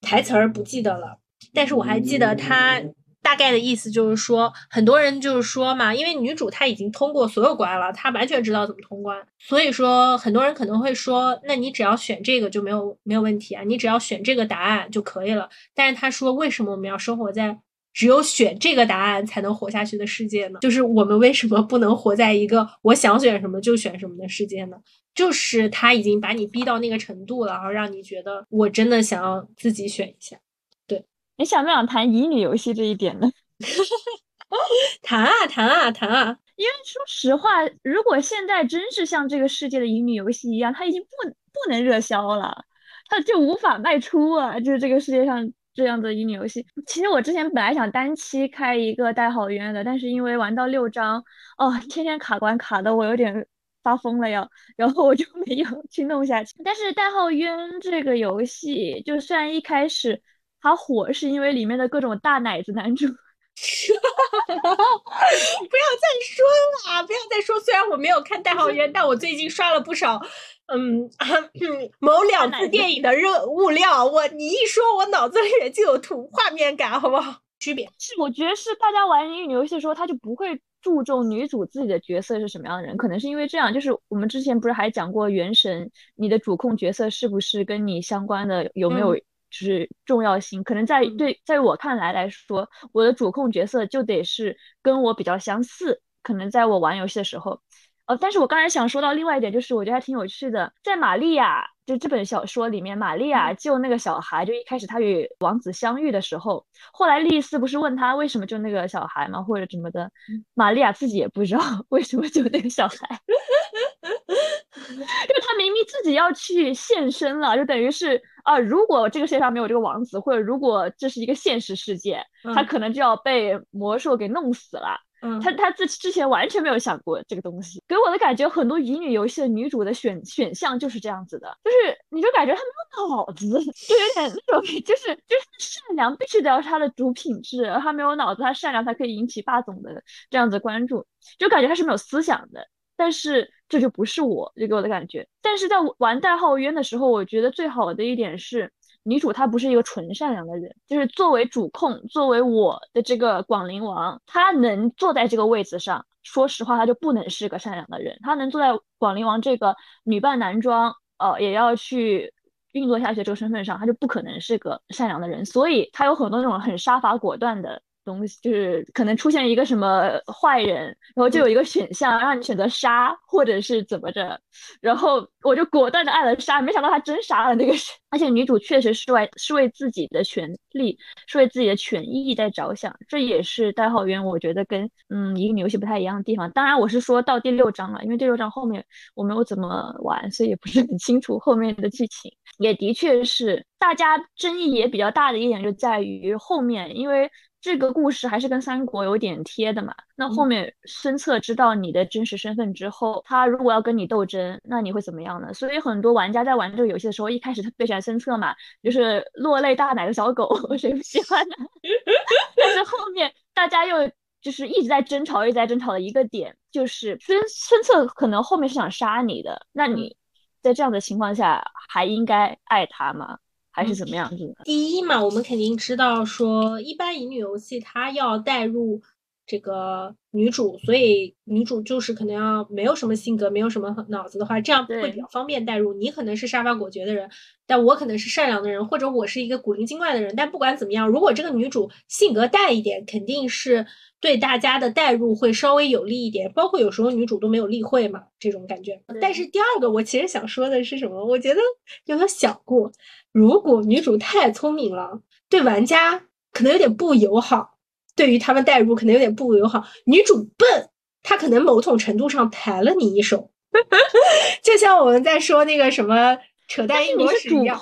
台词儿不记得了，但是我还记得他。大概的意思就是说，很多人就是说嘛，因为女主她已经通过所有关了，她完全知道怎么通关，所以说很多人可能会说，那你只要选这个就没有没有问题啊，你只要选这个答案就可以了。但是他说，为什么我们要生活在只有选这个答案才能活下去的世界呢？就是我们为什么不能活在一个我想选什么就选什么的世界呢？就是他已经把你逼到那个程度了，然后让你觉得我真的想要自己选一下。你想不想谈乙女游戏这一点呢？谈啊谈啊谈啊！因为说实话，如果现在真是像这个世界的乙女游戏一样，它已经不不能热销了，它就无法卖出啊！就是这个世界上这样的乙女游戏。其实我之前本来想单期开一个代号渊的，但是因为玩到六章，哦，天天卡关卡的我有点发疯了要，然后我就没有去弄下去。但是代号渊这个游戏，就虽然一开始。他火是因为里面的各种大奶子男主，不要再说了，不要再说。虽然我没有看《代号渊》，但我最近刷了不少，嗯，某两部电影的热物料。我你一说，我脑子里面就有图画面感，好不好？区别是，我觉得是大家玩乙女游戏的时候，他就不会注重女主自己的角色是什么样的人，可能是因为这样。就是我们之前不是还讲过《原神》，你的主控角色是不是跟你相关的，有没有？就是重要性，可能在对在我看来来说，我的主控角色就得是跟我比较相似。可能在我玩游戏的时候，呃，但是我刚才想说到另外一点，就是我觉得还挺有趣的，在玛利亚就这本小说里面，玛利亚救那个小孩，就一开始她与王子相遇的时候，后来丽丝不是问他为什么救那个小孩吗，或者什么的，玛利亚自己也不知道 为什么救那个小孩，因 为他明明自己要去献身了，就等于是啊，如果这个世界上没有这个王子，或者如果这是一个现实世界，他可能就要被魔兽给弄死了。嗯他他之之前完全没有想过这个东西，给我的感觉很多乙女游戏的女主的选选项就是这样子的，就是你就感觉她没有脑子，就有点那种，就是就是善良必须得要是她的主品质，她没有脑子，她善良才可以引起霸总的这样子关注，就感觉她是没有思想的。但是这就不是我，就给我的感觉。但是在玩代号鸢的时候，我觉得最好的一点是。女主她不是一个纯善良的人，就是作为主控，作为我的这个广陵王，她能坐在这个位子上，说实话，她就不能是个善良的人。她能坐在广陵王这个女扮男装，呃，也要去运作下去这个身份上，她就不可能是个善良的人。所以她有很多那种很杀伐果断的。东西就是可能出现一个什么坏人，然后就有一个选项让你选择杀，或者是怎么着，然后我就果断的按了杀，没想到他真杀了那个人，而且女主确实是为是为自己的权利，是为自己的权益在着想，这也是代号渊我觉得跟嗯乙女游戏不太一样的地方。当然我是说到第六章了，因为第六章后面我没有怎么玩，所以也不是很清楚后面的剧情。也的确是大家争议也比较大的一点就在于后面，因为。这个故事还是跟三国有点贴的嘛。那后面孙策知道你的真实身份之后，他如果要跟你斗争，那你会怎么样呢？所以很多玩家在玩这个游戏的时候，一开始特别喜欢孙策嘛，就是落泪大奶的小狗，谁不喜欢呢？但是后面大家又就是一直在争吵，一直在争吵的一个点，就是孙孙策可能后面是想杀你的，那你在这样的情况下还应该爱他吗？还是怎么样子？第一嘛，我们肯定知道说，一般乙女游戏它要带入这个女主，所以女主就是可能要没有什么性格，没有什么脑子的话，这样会比较方便带入。你可能是杀伐果决的人，但我可能是善良的人，或者我是一个古灵精怪的人。但不管怎么样，如果这个女主性格带一点，肯定是对大家的带入会稍微有利一点。包括有时候女主都没有例会嘛，这种感觉。但是第二个，我其实想说的是什么？我觉得有没有想过？如果女主太聪明了，对玩家可能有点不友好，对于他们代入可能有点不友好。女主笨，她可能某种程度上抬了你一手，就像我们在说那个什么扯淡一模史一样。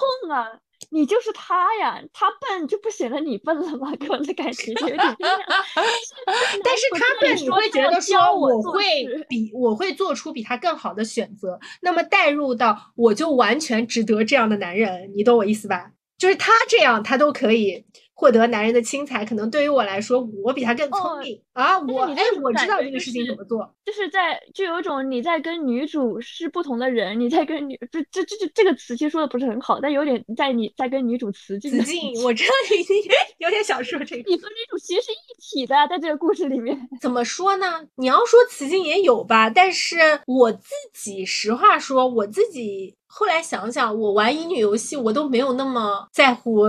你就是他呀，他笨就不显得你笨了吗？给我的感觉有点。但是他笨，你会觉得说我会比我会做出比他更好的选择，那么带入到我就完全值得这样的男人，你懂我意思吧？就是他这样，他都可以。获得男人的青睐，可能对于我来说，我比他更聪明啊！我哎，我知道这个事情怎么做，就是在就有种你在跟女主是不同的人，你在跟女这这这这这个词其实说的不是很好，但有点在你在跟女主雌竞。雌竞，我知道你有点想说这个。你和女主其实是一体的，在这个故事里面。怎么说呢？你要说雌竞也有吧，但是我自己实话说，我自己后来想想，我玩乙女游戏，我都没有那么在乎。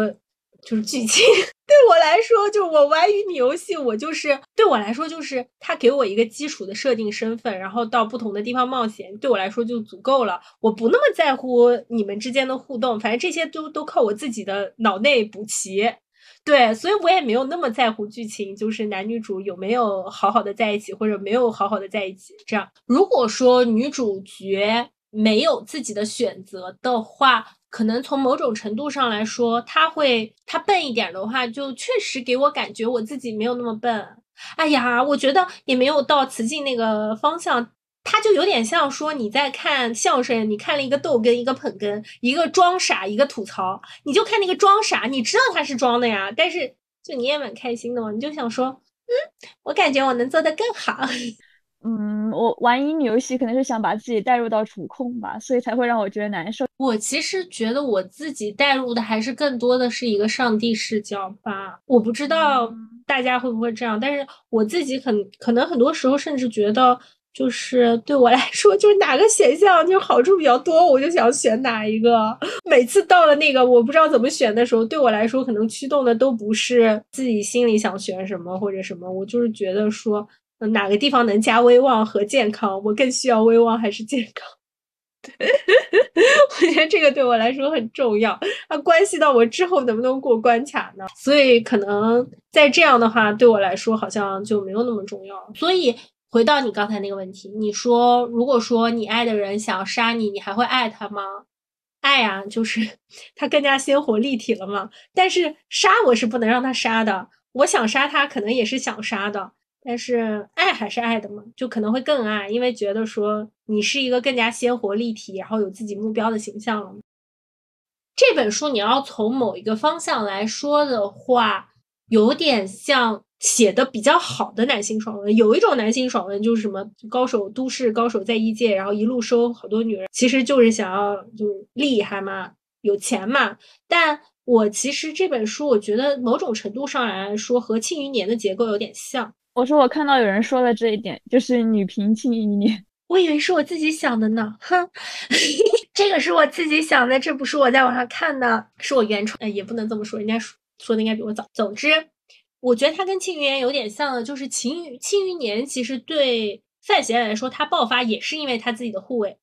就是剧情对我来说，就我玩乙女游戏，我就是对我来说，就是他给我一个基础的设定身份，然后到不同的地方冒险，对我来说就足够了。我不那么在乎你们之间的互动，反正这些都都靠我自己的脑内补齐。对，所以我也没有那么在乎剧情，就是男女主有没有好好的在一起，或者没有好好的在一起。这样，如果说女主角没有自己的选择的话。可能从某种程度上来说，他会他笨一点的话，就确实给我感觉我自己没有那么笨。哎呀，我觉得也没有到雌竞那个方向，他就有点像说你在看相声，你看了一个逗哏，一个捧哏，一个装傻，一个吐槽，你就看那个装傻，你知道他是装的呀，但是就你也蛮开心的嘛，你就想说，嗯，我感觉我能做得更好。嗯，我玩乙女游戏可能是想把自己带入到主控吧，所以才会让我觉得难受。我其实觉得我自己带入的还是更多的是一个上帝视角吧。我不知道大家会不会这样，但是我自己很可能很多时候甚至觉得就是对我来说，就是哪个选项就好处比较多，我就想选哪一个。每次到了那个我不知道怎么选的时候，对我来说可能驱动的都不是自己心里想选什么或者什么，我就是觉得说哪个地方能加威望和健康，我更需要威望还是健康？对，我觉得这个对我来说很重要，它关系到我之后能不能过关卡呢？所以可能在这样的话，对我来说好像就没有那么重要。所以。回到你刚才那个问题，你说如果说你爱的人想要杀你，你还会爱他吗？爱啊，就是 他更加鲜活立体了嘛。但是杀我是不能让他杀的，我想杀他可能也是想杀的，但是爱还是爱的嘛，就可能会更爱，因为觉得说你是一个更加鲜活立体，然后有自己目标的形象了。这本书你要从某一个方向来说的话，有点像。写的比较好的男性爽文，有一种男性爽文就是什么高手都市高手在异界，然后一路收好多女人，其实就是想要就是厉害嘛，有钱嘛。但我其实这本书，我觉得某种程度上来说和《庆余年》的结构有点像。我说我看到有人说了这一点，就是女频《庆余年》，我以为是我自己想的呢。哼，这个是我自己想的，这不是我在网上看的，是我原创。也不能这么说，人家说说的应该比我早。总之。我觉得它跟庆余年有点像的，就是庆余庆余年其实对范闲来说，他爆发也是因为他自己的护卫，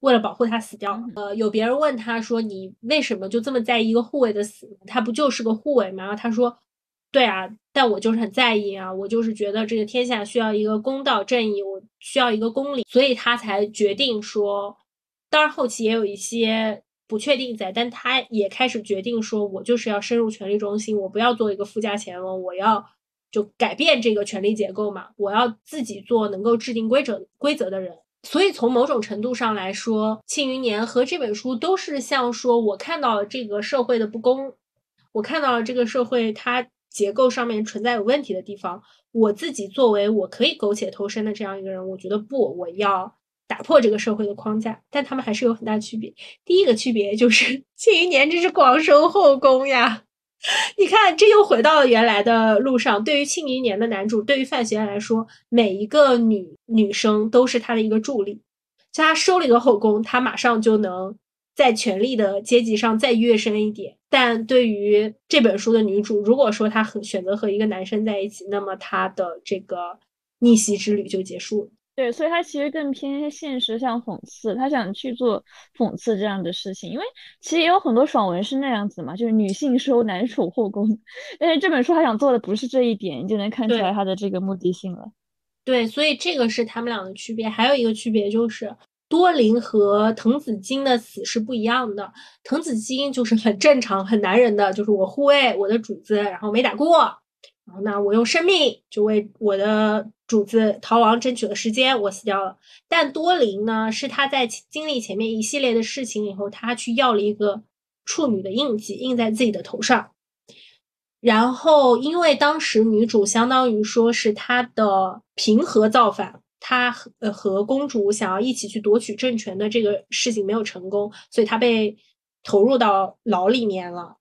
为了保护他死掉了。呃，有别人问他说：“你为什么就这么在意一个护卫的死？他不就是个护卫吗？”然后他说：“对啊，但我就是很在意啊，我就是觉得这个天下需要一个公道正义，我需要一个公理，所以他才决定说，当然后期也有一些。”不确定在，但他也开始决定说，我就是要深入权力中心，我不要做一个富家钱翁，我要就改变这个权力结构嘛，我要自己做能够制定规则规则的人。所以从某种程度上来说，《庆余年》和这本书都是像说，我看到了这个社会的不公，我看到了这个社会它结构上面存在有问题的地方，我自己作为我可以苟且偷生的这样一个人，我觉得不，我要。打破这个社会的框架，但他们还是有很大区别。第一个区别就是《庆余年》这是广收后宫呀，你看这又回到了原来的路上。对于《庆余年》的男主，对于范闲来说，每一个女女生都是他的一个助力。就他收了一个后宫，他马上就能在权力的阶级上再跃升一点。但对于这本书的女主，如果说她和选择和一个男生在一起，那么她的这个逆袭之旅就结束了。对，所以她其实更偏现实，像讽刺，她想去做讽刺这样的事情。因为其实也有很多爽文是那样子嘛，就是女性收男宠后宫。但是这本书她想做的不是这一点，你就能看出来她的这个目的性了。对，所以这个是他们俩的区别。还有一个区别就是多林和滕子京的死是不一样的。滕子京就是很正常、很男人的，就是我护卫我的主子，然后没打过。然后呢，我用生命就为我的主子逃亡争取了时间，我死掉了。但多林呢，是他在经历前面一系列的事情以后，他去要了一个处女的印记，印在自己的头上。然后，因为当时女主相当于说是他的平和造反，他和呃和公主想要一起去夺取政权的这个事情没有成功，所以他被投入到牢里面了。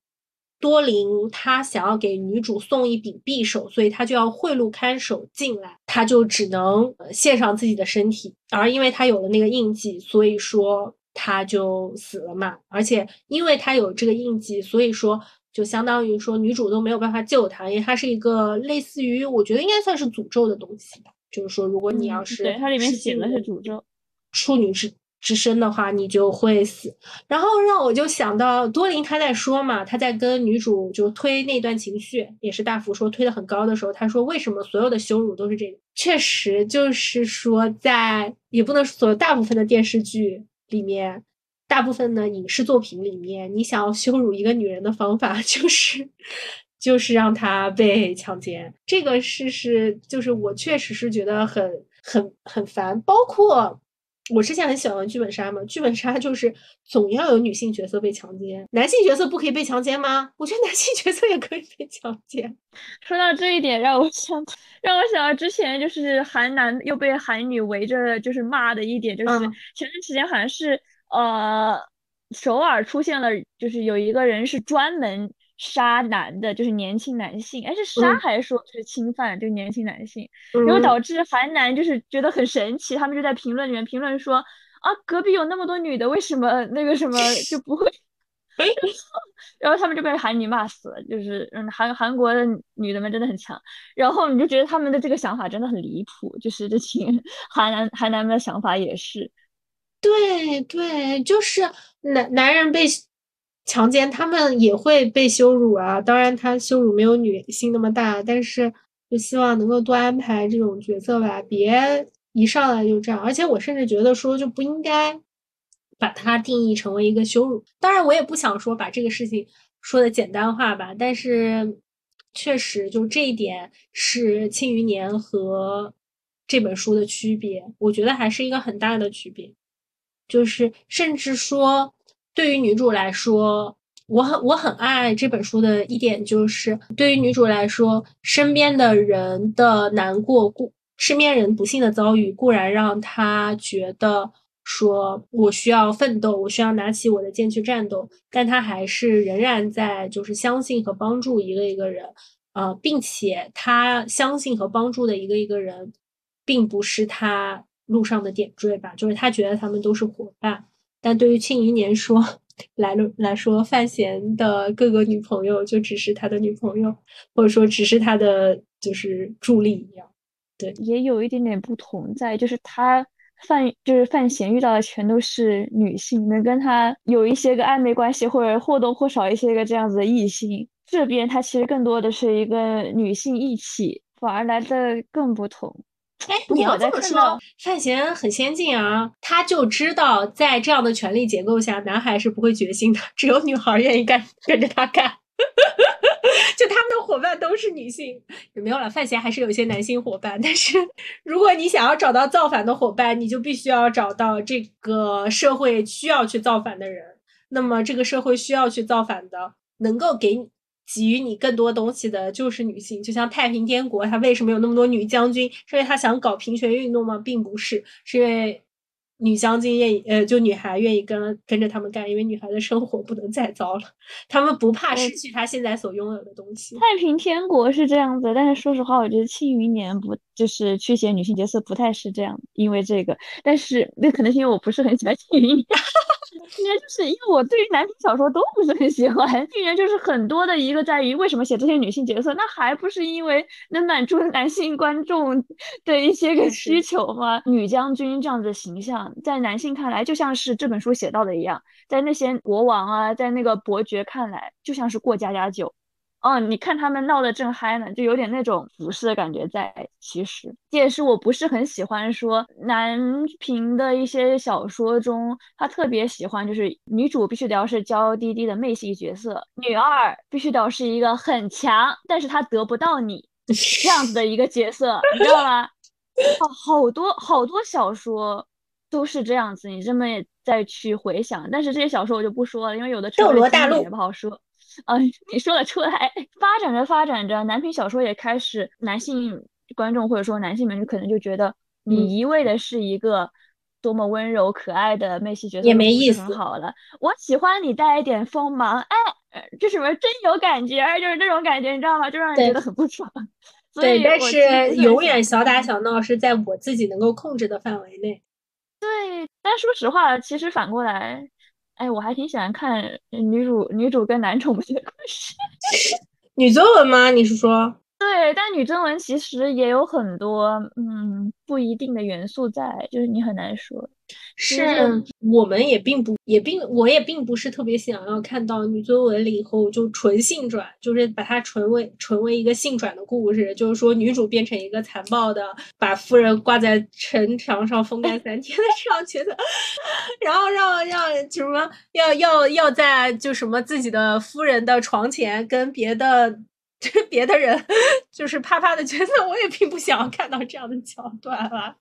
多林他想要给女主送一柄匕首，所以他就要贿赂看守进来，他就只能献上自己的身体。而因为他有了那个印记，所以说他就死了嘛。而且因为他有这个印记，所以说就相当于说女主都没有办法救他，因为他是一个类似于我觉得应该算是诅咒的东西。就是说，如果你要是对它里面写的是诅咒，处女之。之身的话，你就会死。然后让我就想到多林他在说嘛，他在跟女主就推那段情绪，也是大福说推的很高的时候，他说为什么所有的羞辱都是这个？确实就是说，在也不能说大部分的电视剧里面，大部分的影视作品里面，你想要羞辱一个女人的方法 就是就是让他被强奸。这个事是就是我确实是觉得很很很烦，包括。我之前很喜欢剧本杀嘛，剧本杀就是总要有女性角色被强奸，男性角色不可以被强奸吗？我觉得男性角色也可以被强奸。说到这一点，让我想，让我想到之前就是韩男又被韩女围着就是骂的一点，就是前段时间好像是呃首尔出现了，就是有一个人是专门杀男的，就是年轻男性，哎是杀还是说是侵犯，就是年轻男性，然然后导致韩男就是觉得很神奇，他们就在评论里面评论说啊，隔壁有那么多女的，为什么那个什么就不会？然后他们就被韩女骂死了，就是嗯韩韩国的女的们真的很强，然后你就觉得他们的这个想法真的很离谱，就是这群 韩男韩男们的想法也是，对对，就是男男人被强奸，他们也会被羞辱啊。当然，他羞辱没有女性那么大，但是就希望能够多安排这种角色吧，别一上来就这样。而且我甚至觉得说就不应该。把它定义成为一个羞辱，当然我也不想说把这个事情说的简单化吧，但是确实就这一点是《庆余年》和这本书的区别，我觉得还是一个很大的区别。就是甚至说，对于女主来说，我很我很爱这本书的一点就是，对于女主来说，身边的人的难过，固身边人不幸的遭遇固然让她觉得。说我需要奋斗，我需要拿起我的剑去战斗，但他还是仍然在就是相信和帮助一个一个人，呃，并且他相信和帮助的一个一个人，并不是他路上的点缀吧，就是他觉得他们都是伙伴。但对于庆余年说来了来说，范闲的各个女朋友就只是他的女朋友，或者说只是他的就是助力一样。对，也有一点点不同在，就是他。范就是范闲遇到的全都是女性，能跟他有一些个暧昧关系，或者或多或少一些个这样子的异性。这边他其实更多的是一个女性一起，反而来的更不同。哎，你要这么说，范闲很先进啊，他就知道在这样的权力结构下，男孩是不会决心的，只有女孩愿意干跟着他干。就他们的伙伴都是女性，也没有了。范闲还是有一些男性伙伴，但是如果你想要找到造反的伙伴，你就必须要找到这个社会需要去造反的人。那么这个社会需要去造反的，能够给你给予你更多东西的就是女性。就像太平天国，它为什么有那么多女将军？是因为他想搞平权运动吗？并不是，是因为。女将军愿意，呃，就女孩愿意跟跟着他们干，因为女孩的生活不能再糟了，他们不怕失去她现在所拥有的东西。太平天国是这样子，但是说实话，我觉得《庆余年》不就是去写女性角色不太是这样，因为这个，但是那可能是因为我不是很喜欢《庆余年》。应该就是因为我对于男性小说都不是很喜欢，竟然就是很多的一个在于为什么写这些女性角色，那还不是因为能满足男性观众的一些个需求吗？女将军这样子的形象，在男性看来就像是这本书写到的一样，在那些国王啊，在那个伯爵看来就像是过家家酒。哦，你看他们闹得正嗨呢，就有点那种俯视的感觉在。其实这也是我不是很喜欢说男频的一些小说中，他特别喜欢就是女主必须得要是娇滴滴的妹系角色，女二必须得要是一个很强，但是她得不到你这样子的一个角色，你知道吗？好，好多好多小说都是这样子，你这么再去回想，但是这些小说我就不说了，因为有的斗罗大陆也不好说。嗯，你说得出来。发展着发展着，男频小说也开始，男性观众或者说男性们就可能就觉得，你一味的是一个多么温柔可爱的妹系角色也没意思。好了，我喜欢你带一点锋芒，哎，这什么真有感觉，就是这种感觉，你知道吗？就让人觉得很不爽。对，但是永远小打小闹是在我自己能够控制的范围内。对，但说实话，其实反过来。哎，我还挺喜欢看女主女主跟男主 的故事，女作文吗？你是说？对，但女真文其实也有很多嗯不一定的元素在，就是你很难说。是，我们也并不也并我也并不是特别想要看到女尊文里以后就纯性转，就是把它纯为纯为一个性转的故事，就是说女主变成一个残暴的把夫人挂在城墙上风干三天的这样角色，然后让让什么要要要在就什么自己的夫人的床前跟别的别的人就是啪啪的角色，我也并不想要看到这样的桥段了。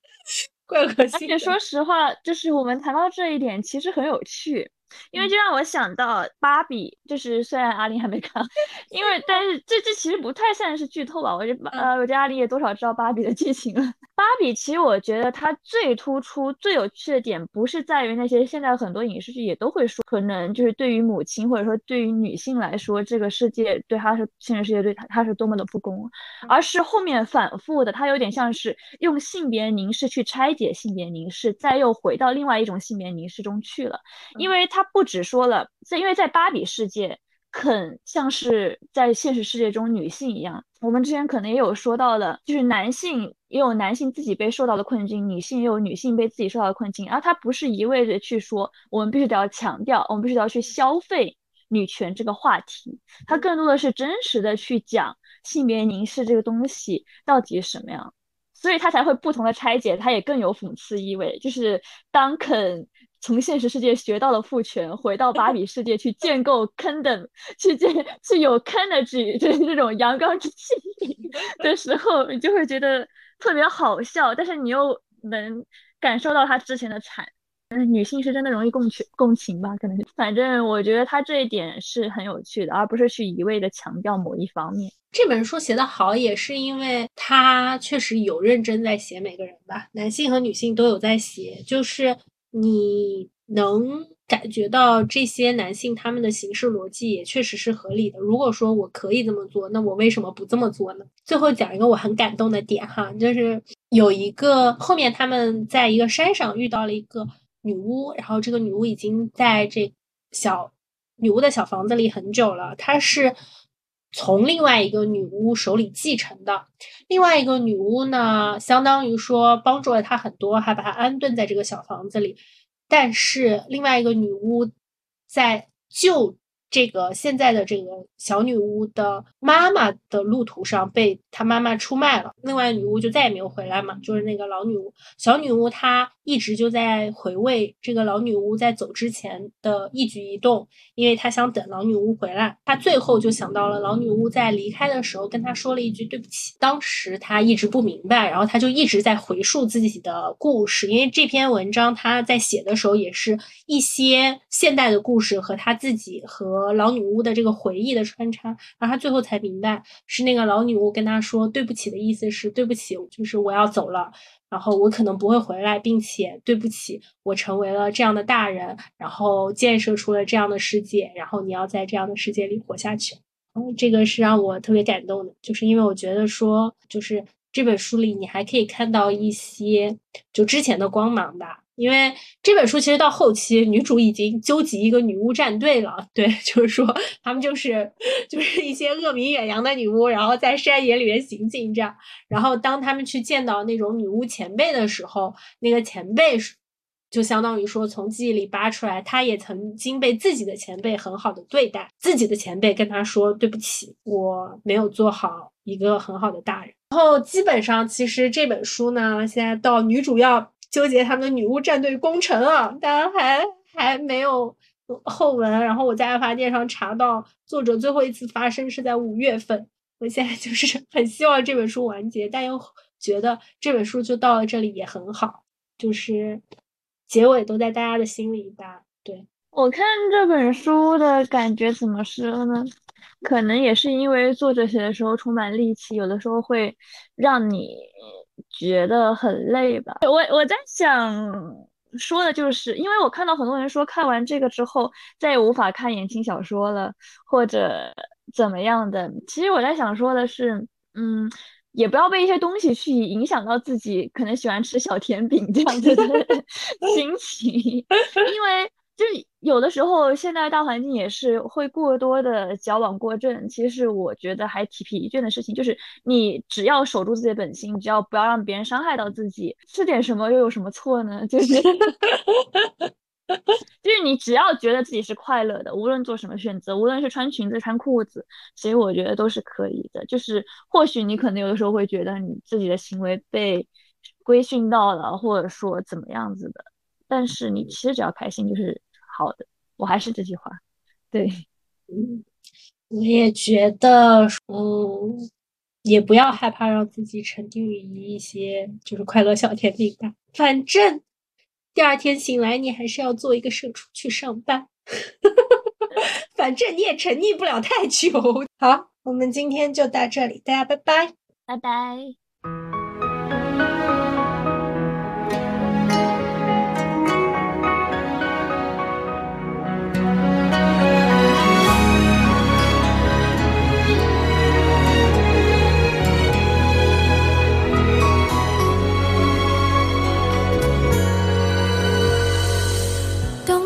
怪恶心。而且说实话，就是我们谈到这一点，其实很有趣，因为就让我想到芭比。就是虽然阿林还没看，因为但是这这其实不太算是剧透吧？我觉得呃，我觉得阿林也多少知道芭比的剧情了。芭比其实我觉得它最突出、最有趣的点，不是在于那些现在很多影视剧也都会说，可能就是对于母亲或者说对于女性来说，这个世界对她是现实世界对她她是多么的不公，而是后面反复的，它有点像是用性别凝视去拆解性别凝视，再又回到另外一种性别凝视中去了，因为它不只说了，在因为在芭比世界。很像是在现实世界中女性一样，我们之前可能也有说到的，就是男性也有男性自己被受到的困境，女性也有女性被自己受到的困境，而它不是一味的去说我们必须得要强调，我们必须得要去消费女权这个话题，它更多的是真实的去讲性别凝视这个东西到底是什么样，所以它才会不同的拆解，它也更有讽刺意味，就是当肯。从现实世界学到了父权，回到芭比世界去建构 kingdom，去建去有 energy，就是这种阳刚之气 的时候，你就会觉得特别好笑，但是你又能感受到他之前的惨。嗯，女性是真的容易共情共情吧？可能反正我觉得他这一点是很有趣的，而不是去一味的强调某一方面。这本书写得好，也是因为他确实有认真在写每个人吧，男性和女性都有在写，就是。你能感觉到这些男性他们的行事逻辑也确实是合理的。如果说我可以这么做，那我为什么不这么做呢？最后讲一个我很感动的点哈，就是有一个后面他们在一个山上遇到了一个女巫，然后这个女巫已经在这小女巫的小房子里很久了，她是。从另外一个女巫手里继承的，另外一个女巫呢，相当于说帮助了他很多，还把他安顿在这个小房子里。但是另外一个女巫在救。这个现在的这个小女巫的妈妈的路途上被她妈妈出卖了，另外女巫就再也没有回来嘛。就是那个老女巫，小女巫她一直就在回味这个老女巫在走之前的一举一动，因为她想等老女巫回来。她最后就想到了老女巫在离开的时候跟她说了一句对不起，当时她一直不明白，然后她就一直在回述自己的故事，因为这篇文章她在写的时候也是一些现代的故事和她自己和。和老女巫的这个回忆的穿插，然后他最后才明白，是那个老女巫跟他说对不起的意思是对不起，就是我要走了，然后我可能不会回来，并且对不起，我成为了这样的大人，然后建设出了这样的世界，然后你要在这样的世界里活下去。嗯，这个是让我特别感动的，就是因为我觉得说，就是这本书里你还可以看到一些就之前的光芒吧。因为这本书其实到后期，女主已经纠集一个女巫战队了。对，就是说他们就是 就是一些恶名远扬的女巫，然后在山野里面行进这样。然后当他们去见到那种女巫前辈的时候，那个前辈就相当于说从记忆里扒出来，他也曾经被自己的前辈很好的对待，自己的前辈跟他说对不起，我没有做好一个很好的大人。然后基本上其实这本书呢，现在到女主要。纠结他们的女巫战队攻城啊，当然还还没有后文。然后我在爱发电上查到，作者最后一次发声是在五月份。我现在就是 很希望这本书完结，但又觉得这本书就到了这里也很好，就是结尾都在大家的心里吧。对我看这本书的感觉怎么说呢？可能也是因为作者写的时候充满戾气，有的时候会让你。觉得很累吧？我我在想说的就是，因为我看到很多人说看完这个之后再也无法看言情小说了，或者怎么样的。其实我在想说的是，嗯，也不要被一些东西去影响到自己可能喜欢吃小甜饼这样子的 心情，因为。就是有的时候，现在大环境也是会过多的矫枉过正。其实我觉得还挺疲倦的事情，就是你只要守住自己的本心，只要不要让别人伤害到自己，吃点什么又有什么错呢？就是，就是你只要觉得自己是快乐的，无论做什么选择，无论是穿裙子穿裤子，其实我觉得都是可以的。就是或许你可能有的时候会觉得你自己的行为被规训到了，或者说怎么样子的，但是你其实只要开心就是。好的，我还是这句话，对，嗯，我也觉得，嗯，也不要害怕让自己沉溺于一些就是快乐小甜品吧。反正第二天醒来，你还是要做一个社畜去上班，反正你也沉溺不了太久。好，我们今天就到这里，大家拜拜，拜拜。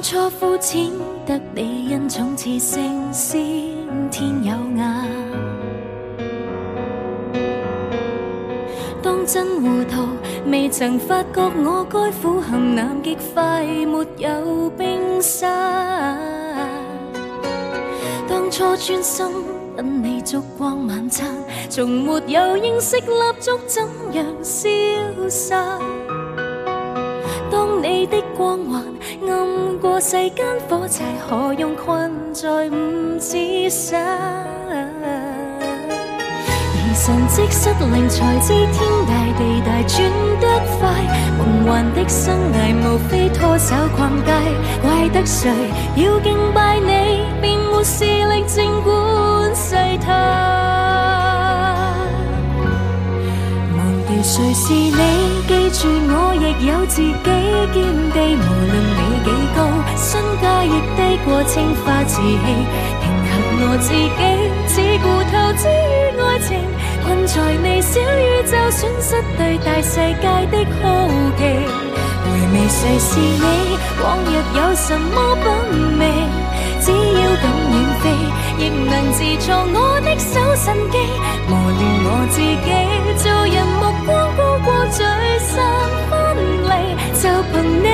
初肤浅得你恩宠似星先天有眼。当真糊涂，未曾发觉我该苦行南极快没有冰山。当初专心等你烛光晚餐，从没有认识蜡烛怎样消散。当你的光环暗过世间火柴，何用困在五指山？疑神即失灵，才知天大地大转得快。梦幻的生涯无非拖手逛街，怪得谁要敬拜你，便没视力静管世态。忘掉谁是你，记住我亦有自己见地。无论你几高，身价亦低过青花瓷器。平衡我自己，只顾投资于爱情，困在微小宇宙，损失对大世界的好奇。回味谁是你，往日有什么品味？只要敢远飞，亦能自创我的手神机，磨练我自己。做人目光高过聚散分离，就凭你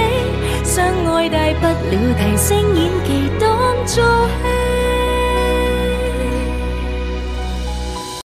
相爱大不了提升演技当做戏。